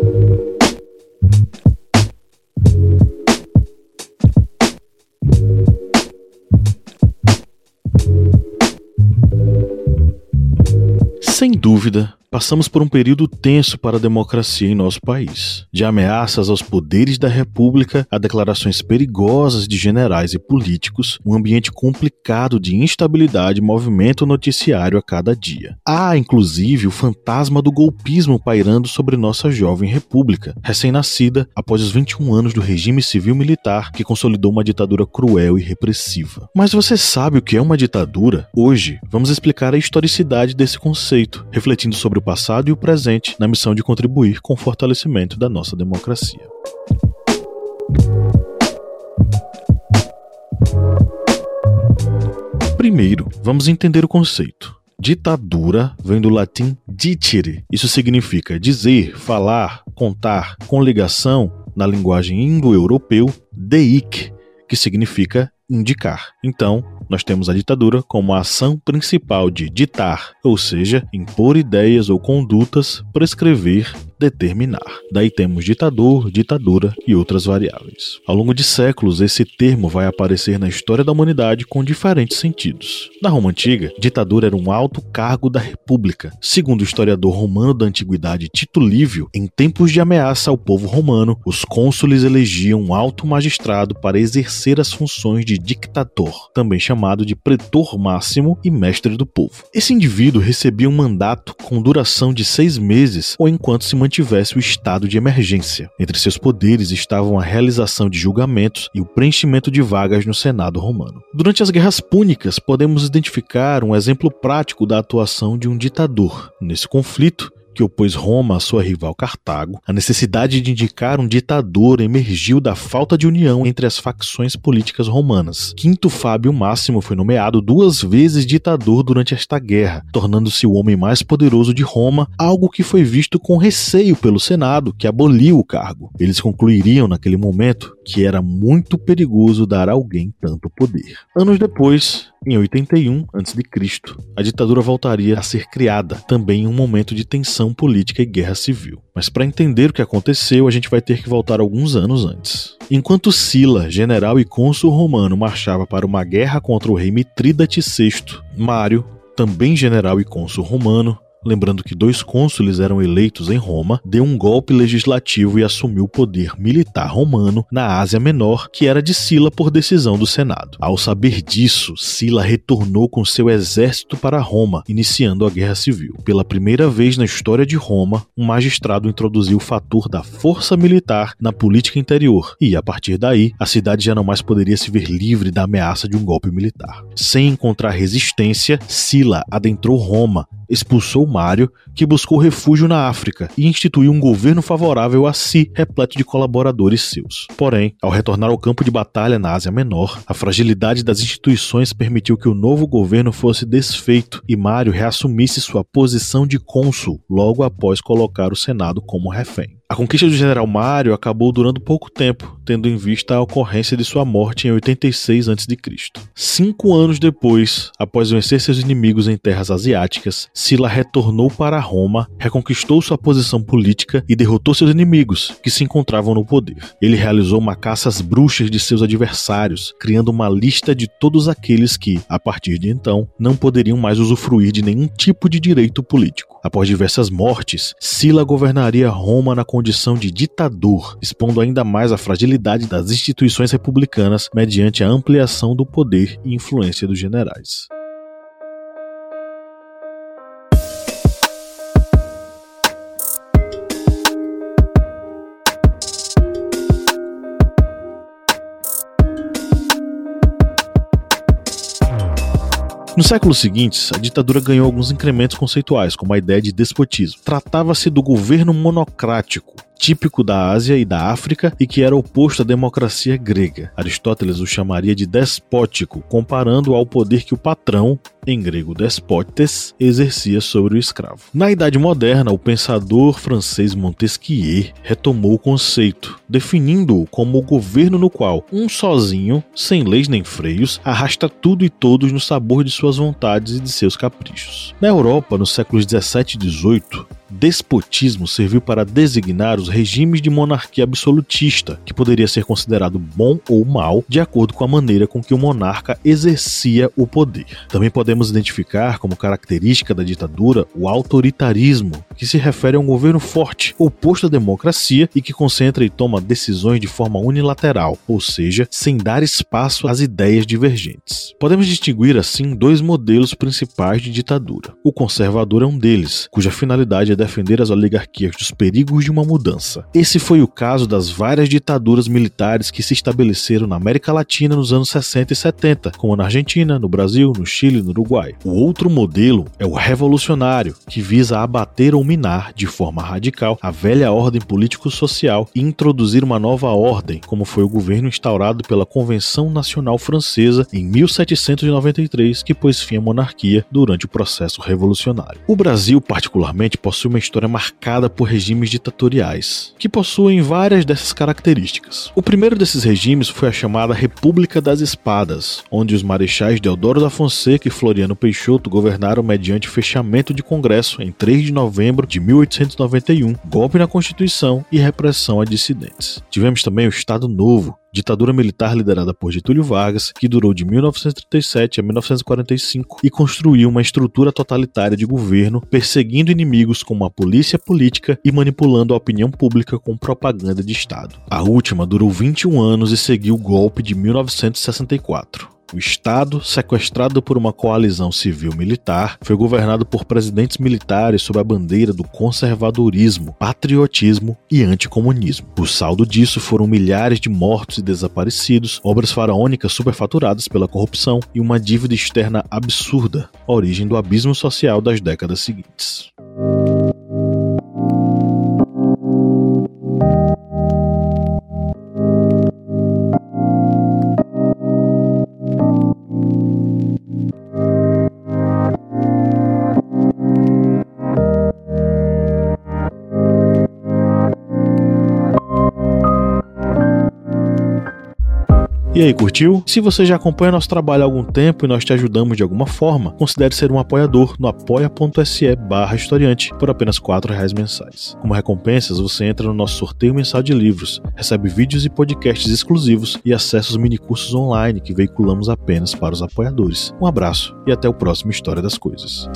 thank you dúvida, Passamos por um período tenso para a democracia em nosso país. De ameaças aos poderes da República a declarações perigosas de generais e políticos, um ambiente complicado de instabilidade movimenta o noticiário a cada dia. Há, inclusive, o fantasma do golpismo pairando sobre nossa jovem república, recém-nascida após os 21 anos do regime civil-militar que consolidou uma ditadura cruel e repressiva. Mas você sabe o que é uma ditadura? Hoje, vamos explicar a historicidade desse conceito, refletindo sobre o passado e o presente na missão de contribuir com o fortalecimento da nossa democracia. Primeiro, vamos entender o conceito. Ditadura vem do latim dicere. Isso significa dizer, falar, contar, com ligação, na linguagem indo-europeu, deic, que significa indicar. Então, nós temos a ditadura como a ação principal de ditar, ou seja, impor ideias ou condutas, prescrever, determinar. Daí temos ditador, ditadura e outras variáveis. Ao longo de séculos, esse termo vai aparecer na história da humanidade com diferentes sentidos. Na Roma Antiga, ditadura era um alto cargo da república. Segundo o historiador romano da antiguidade Tito Livio, em tempos de ameaça ao povo romano, os cônsules elegiam um alto magistrado para exercer as funções de dictator, também chamado de pretor máximo e mestre do povo. Esse indivíduo recebia um mandato com duração de seis meses ou enquanto se mantivesse o estado de emergência. Entre seus poderes estavam a realização de julgamentos e o preenchimento de vagas no Senado romano. Durante as guerras púnicas, podemos identificar um exemplo prático da atuação de um ditador. Nesse conflito, que opôs Roma à sua rival Cartago, a necessidade de indicar um ditador emergiu da falta de união entre as facções políticas romanas. Quinto Fábio Máximo foi nomeado duas vezes ditador durante esta guerra, tornando-se o homem mais poderoso de Roma, algo que foi visto com receio pelo Senado, que aboliu o cargo. Eles concluiriam naquele momento que era muito perigoso dar a alguém tanto poder. Anos depois, em 81 a.C., a ditadura voltaria a ser criada, também em um momento de tensão política e guerra civil. Mas para entender o que aconteceu, a gente vai ter que voltar alguns anos antes. Enquanto Sila, general e cônsul romano, marchava para uma guerra contra o rei Mitrídates VI, Mário, também general e cônsul romano, lembrando que dois cônsules eram eleitos em Roma, deu um golpe legislativo e assumiu o poder militar romano na Ásia Menor, que era de Sila por decisão do Senado. Ao saber disso, Sila retornou com seu exército para Roma, iniciando a Guerra Civil. Pela primeira vez na história de Roma, um magistrado introduziu o fator da força militar na política interior, e a partir daí, a cidade já não mais poderia se ver livre da ameaça de um golpe militar. Sem encontrar resistência, Sila adentrou Roma, expulsou Mário, que buscou refúgio na África e instituiu um governo favorável a si, repleto de colaboradores seus. Porém, ao retornar ao campo de batalha na Ásia Menor, a fragilidade das instituições permitiu que o novo governo fosse desfeito e Mário reassumisse sua posição de cônsul logo após colocar o Senado como refém. A conquista do general Mário acabou durando pouco tempo, tendo em vista a ocorrência de sua morte em 86 a.C. Cinco anos depois, após vencer seus inimigos em terras asiáticas, Sila retornou para Roma, reconquistou sua posição política e derrotou seus inimigos, que se encontravam no poder. Ele realizou uma caça às bruxas de seus adversários, criando uma lista de todos aqueles que, a partir de então, não poderiam mais usufruir de nenhum tipo de direito político. Após diversas mortes, Sila governaria Roma na condição de ditador, expondo ainda mais a fragilidade das instituições republicanas mediante a ampliação do poder e influência dos generais. Nos séculos seguintes, a ditadura ganhou alguns incrementos conceituais, como a ideia de despotismo. Tratava-se do governo monocrático, típico da Ásia e da África e que era oposto à democracia grega. Aristóteles o chamaria de despótico, comparando ao poder que o patrão, em grego despotes, exercia sobre o escravo. Na Idade Moderna, o pensador francês Montesquieu retomou o conceito, definindo-o como o governo no qual um sozinho, sem leis nem freios, arrasta tudo e todos no sabor de suas vontades e de seus caprichos. Na Europa, nos séculos 17 e 18, despotismo serviu para designar os regimes de monarquia absolutista, que poderia ser considerado bom ou mal de acordo com a maneira com que o monarca exercia o poder. Também podemos identificar como característica da ditadura o autoritarismo, que se refere a um governo forte, oposto à democracia e que concentra e toma decisões de forma unilateral, ou seja, sem dar espaço às ideias divergentes. Podemos distinguir assim dois modelos principais de ditadura. O conservador é um deles, cuja finalidade é defender as oligarquias dos perigos de uma mudança. Esse foi o caso das várias ditaduras militares que se estabeleceram na América Latina nos anos 60 e 70, como na Argentina, no Brasil, no Chile e no Uruguai. O outro modelo é o revolucionário, que visa abater ou minar de forma radical a velha ordem político-social e introduzir uma nova ordem, como foi o governo instaurado pela Convenção Nacional Francesa em 1793, que pôs fim à monarquia durante o processo revolucionário. O Brasil, particularmente, possui uma história marcada por regimes ditatoriais, que possuem várias dessas características. O primeiro desses regimes foi a chamada República das Espadas, onde os marechais Deodoro da Fonseca e Floriano Peixoto governaram mediante fechamento de Congresso em 3 de novembro de 1891, golpe na Constituição e repressão a dissidentes. Tivemos também o Estado Novo, ditadura militar liderada por Getúlio Vargas, que durou de 1937 a 1945 e construiu uma estrutura totalitária de governo, perseguindo inimigos com uma polícia política e manipulando a opinião pública com propaganda de Estado. A última durou 21 anos e seguiu o golpe de 1964. O Estado, sequestrado por uma coalizão civil-militar, foi governado por presidentes militares sob a bandeira do conservadorismo, patriotismo e anticomunismo. O saldo disso foram milhares de mortos e desaparecidos, obras faraônicas superfaturadas pela corrupção e uma dívida externa absurda, origem do abismo social das décadas seguintes. E aí, curtiu? Se você já acompanha nosso trabalho há algum tempo e nós te ajudamos de alguma forma, considere ser um apoiador no apoia.se barra historiante por apenas R$ reais mensais. Como recompensas, você entra no nosso sorteio mensal de livros, recebe vídeos e podcasts exclusivos e acessa os minicursos online que veiculamos apenas para os apoiadores. Um abraço e até o próximo História das Coisas.